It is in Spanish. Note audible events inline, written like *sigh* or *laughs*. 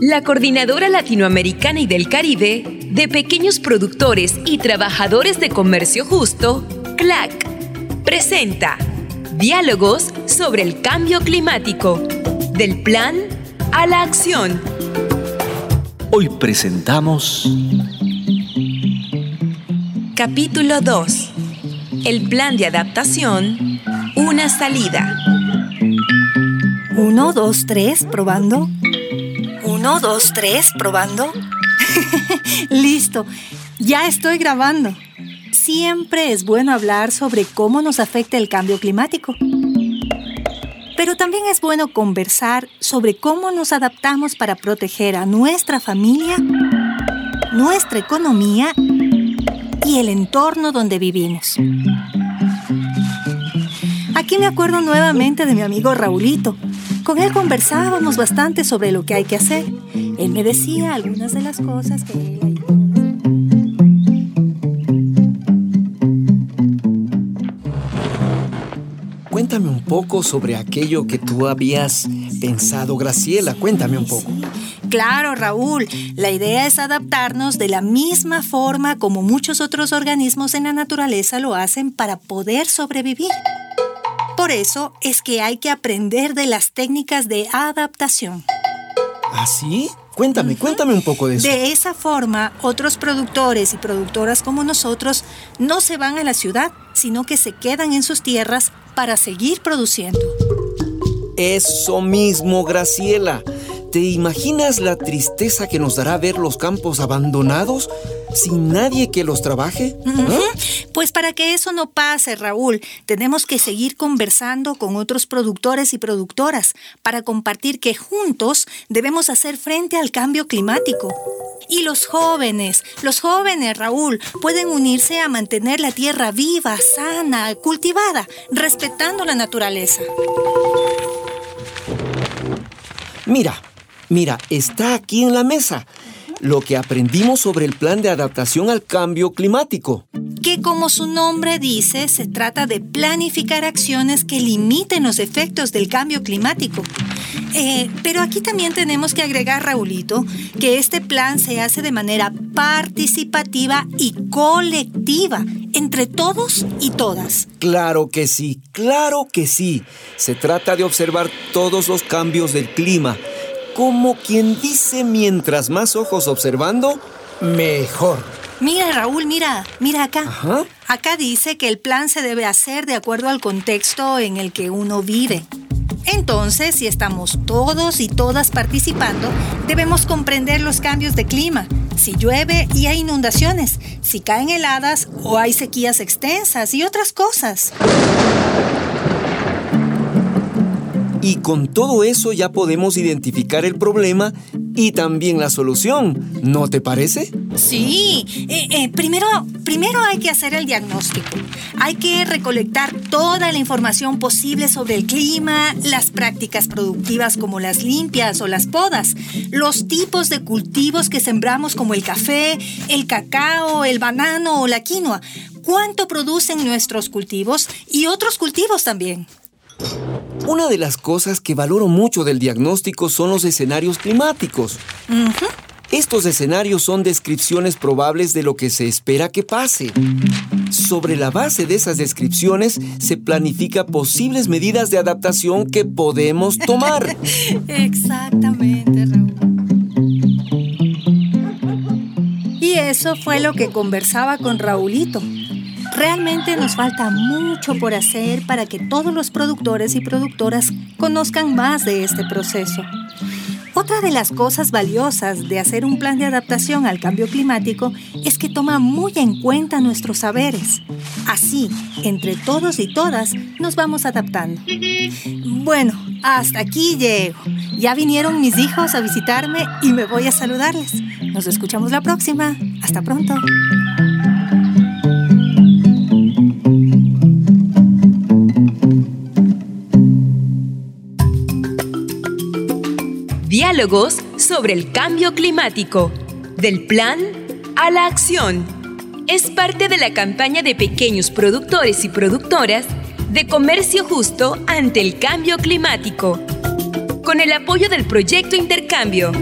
La Coordinadora Latinoamericana y del Caribe de Pequeños Productores y Trabajadores de Comercio Justo, CLAC, presenta Diálogos sobre el Cambio Climático, del plan a la acción. Hoy presentamos... Capítulo 2. El plan de adaptación, una salida. Uno, dos, tres, probando. Uno, dos, tres, probando. *laughs* Listo, ya estoy grabando. Siempre es bueno hablar sobre cómo nos afecta el cambio climático. Pero también es bueno conversar sobre cómo nos adaptamos para proteger a nuestra familia, nuestra economía y el entorno donde vivimos. Aquí me acuerdo nuevamente de mi amigo Raulito, con él conversábamos bastante sobre lo que hay que hacer. Él me decía algunas de las cosas que él... Cuéntame un poco sobre aquello que tú habías pensado, Graciela. Cuéntame un poco. Claro, Raúl. La idea es adaptarnos de la misma forma como muchos otros organismos en la naturaleza lo hacen para poder sobrevivir. Por eso es que hay que aprender de las técnicas de adaptación. ¿Ah, sí? Cuéntame, cuéntame un poco de eso. De esa forma, otros productores y productoras como nosotros no se van a la ciudad, sino que se quedan en sus tierras para seguir produciendo. Eso mismo, Graciela. ¿Te imaginas la tristeza que nos dará ver los campos abandonados sin nadie que los trabaje? Pues para que eso no pase, Raúl, tenemos que seguir conversando con otros productores y productoras para compartir que juntos debemos hacer frente al cambio climático. Y los jóvenes, los jóvenes, Raúl, pueden unirse a mantener la tierra viva, sana, cultivada, respetando la naturaleza. Mira, Mira, está aquí en la mesa lo que aprendimos sobre el plan de adaptación al cambio climático. Que como su nombre dice, se trata de planificar acciones que limiten los efectos del cambio climático. Eh, pero aquí también tenemos que agregar, Raulito, que este plan se hace de manera participativa y colectiva, entre todos y todas. Claro que sí, claro que sí. Se trata de observar todos los cambios del clima como quien dice mientras más ojos observando, mejor. Mira, Raúl, mira, mira acá. Acá dice que el plan se debe hacer de acuerdo al contexto en el que uno vive. Entonces, si estamos todos y todas participando, debemos comprender los cambios de clima. Si llueve y hay inundaciones, si caen heladas o hay sequías extensas y otras cosas. Y con todo eso ya podemos identificar el problema y también la solución, ¿no te parece? Sí, eh, eh, primero, primero hay que hacer el diagnóstico. Hay que recolectar toda la información posible sobre el clima, las prácticas productivas como las limpias o las podas, los tipos de cultivos que sembramos como el café, el cacao, el banano o la quinoa, cuánto producen nuestros cultivos y otros cultivos también. Una de las cosas que valoro mucho del diagnóstico son los escenarios climáticos. Estos escenarios son descripciones probables de lo que se espera que pase. Sobre la base de esas descripciones se planifica posibles medidas de adaptación que podemos tomar. *laughs* Exactamente, Raúl. Y eso fue lo que conversaba con Raulito. Realmente nos falta mucho por hacer para que todos los productores y productoras conozcan más de este proceso. Otra de las cosas valiosas de hacer un plan de adaptación al cambio climático es que toma muy en cuenta nuestros saberes. Así, entre todos y todas, nos vamos adaptando. Bueno, hasta aquí llego. Ya vinieron mis hijos a visitarme y me voy a saludarles. Nos escuchamos la próxima. Hasta pronto. Sobre el cambio climático. Del plan a la acción. Es parte de la campaña de pequeños productores y productoras de comercio justo ante el cambio climático. Con el apoyo del proyecto Intercambio